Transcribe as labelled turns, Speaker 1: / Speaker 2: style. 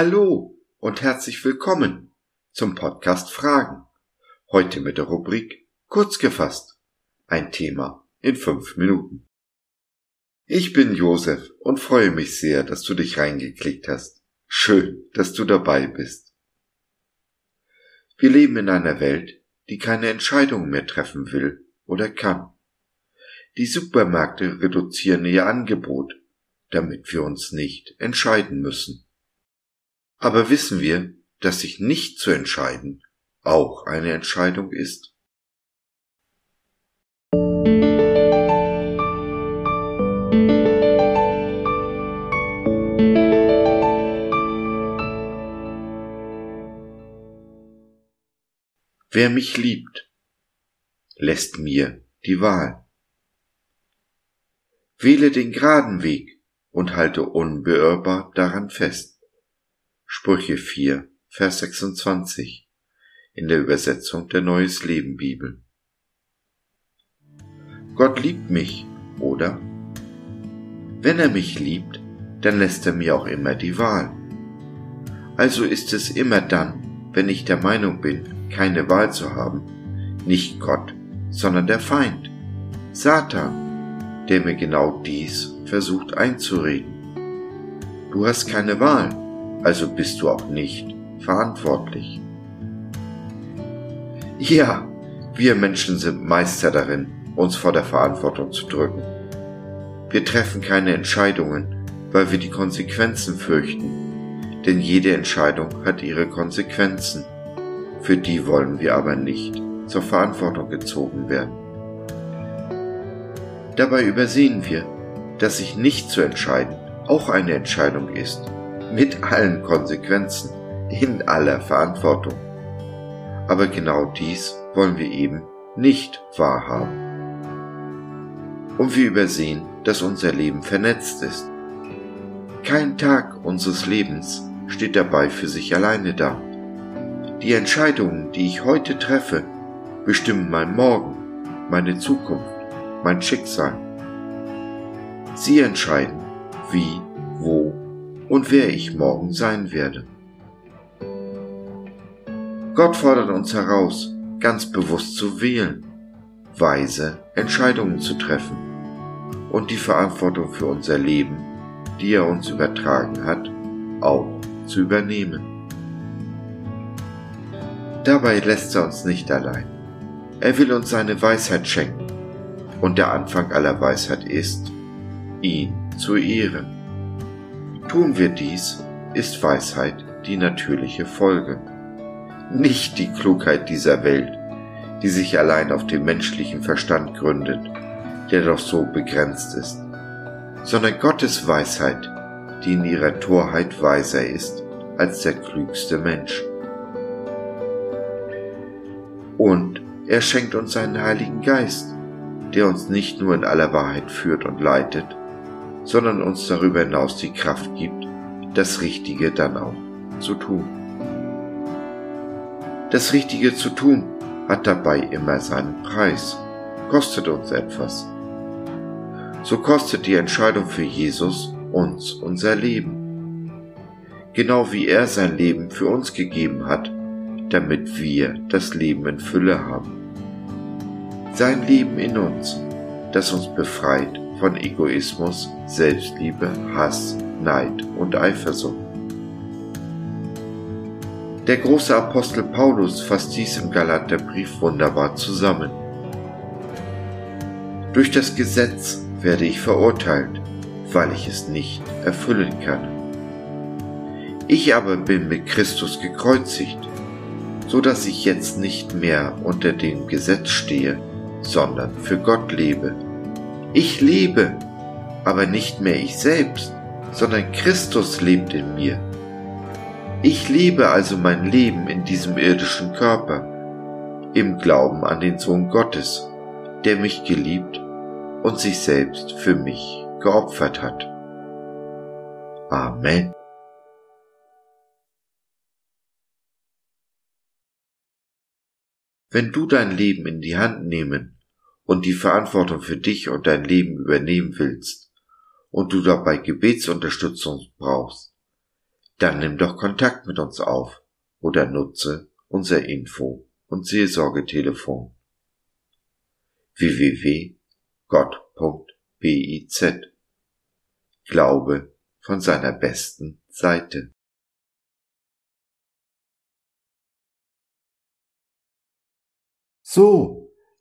Speaker 1: Hallo und herzlich willkommen zum Podcast Fragen. Heute mit der Rubrik Kurz gefasst. Ein Thema in fünf Minuten. Ich bin Josef und freue mich sehr, dass du dich reingeklickt hast. Schön, dass du dabei bist. Wir leben in einer Welt, die keine Entscheidungen mehr treffen will oder kann. Die Supermärkte reduzieren ihr Angebot, damit wir uns nicht entscheiden müssen. Aber wissen wir, dass sich nicht zu entscheiden auch eine Entscheidung ist? Wer mich liebt, lässt mir die Wahl. Wähle den geraden Weg und halte unbeirrbar daran fest. Sprüche 4, Vers 26 in der Übersetzung der Neues Leben Bibel. Gott liebt mich, oder? Wenn er mich liebt, dann lässt er mir auch immer die Wahl. Also ist es immer dann, wenn ich der Meinung bin, keine Wahl zu haben, nicht Gott, sondern der Feind, Satan, der mir genau dies versucht einzureden. Du hast keine Wahl, also bist du auch nicht verantwortlich. Ja, wir Menschen sind Meister darin, uns vor der Verantwortung zu drücken. Wir treffen keine Entscheidungen, weil wir die Konsequenzen fürchten, denn jede Entscheidung hat ihre Konsequenzen. Für die wollen wir aber nicht zur Verantwortung gezogen werden. Dabei übersehen wir, dass sich nicht zu entscheiden auch eine Entscheidung ist mit allen Konsequenzen, in aller Verantwortung. Aber genau dies wollen wir eben nicht wahrhaben. Und wir übersehen, dass unser Leben vernetzt ist. Kein Tag unseres Lebens steht dabei für sich alleine da. Die Entscheidungen, die ich heute treffe, bestimmen mein Morgen, meine Zukunft, mein Schicksal. Sie entscheiden, wie, wo und wer ich morgen sein werde. Gott fordert uns heraus, ganz bewusst zu wählen, weise Entscheidungen zu treffen und die Verantwortung für unser Leben, die er uns übertragen hat, auch zu übernehmen. Dabei lässt er uns nicht allein. Er will uns seine Weisheit schenken und der Anfang aller Weisheit ist, ihn zu ehren. Tun wir dies, ist Weisheit die natürliche Folge. Nicht die Klugheit dieser Welt, die sich allein auf dem menschlichen Verstand gründet, der doch so begrenzt ist, sondern Gottes Weisheit, die in ihrer Torheit weiser ist als der klügste Mensch. Und er schenkt uns seinen Heiligen Geist, der uns nicht nur in aller Wahrheit führt und leitet, sondern uns darüber hinaus die Kraft gibt, das Richtige dann auch zu tun. Das Richtige zu tun hat dabei immer seinen Preis, kostet uns etwas. So kostet die Entscheidung für Jesus uns unser Leben. Genau wie er sein Leben für uns gegeben hat, damit wir das Leben in Fülle haben. Sein Leben in uns, das uns befreit von Egoismus, Selbstliebe, Hass, Neid und Eifersucht. Der große Apostel Paulus fasst dies im Galaterbrief wunderbar zusammen. Durch das Gesetz werde ich verurteilt, weil ich es nicht erfüllen kann. Ich aber bin mit Christus gekreuzigt, so dass ich jetzt nicht mehr unter dem Gesetz stehe, sondern für Gott lebe ich lebe, aber nicht mehr ich selbst, sondern Christus lebt in mir. Ich lebe also mein Leben in diesem irdischen Körper, im Glauben an den Sohn Gottes, der mich geliebt und sich selbst für mich geopfert hat. Amen. Wenn du dein Leben in die Hand nehmen und die Verantwortung für dich und dein Leben übernehmen willst und du dabei Gebetsunterstützung brauchst, Dann nimm doch Kontakt mit uns auf oder nutze unser Info- und Seelsorgetelefon www.gott.biz Glaube von seiner besten Seite.
Speaker 2: So,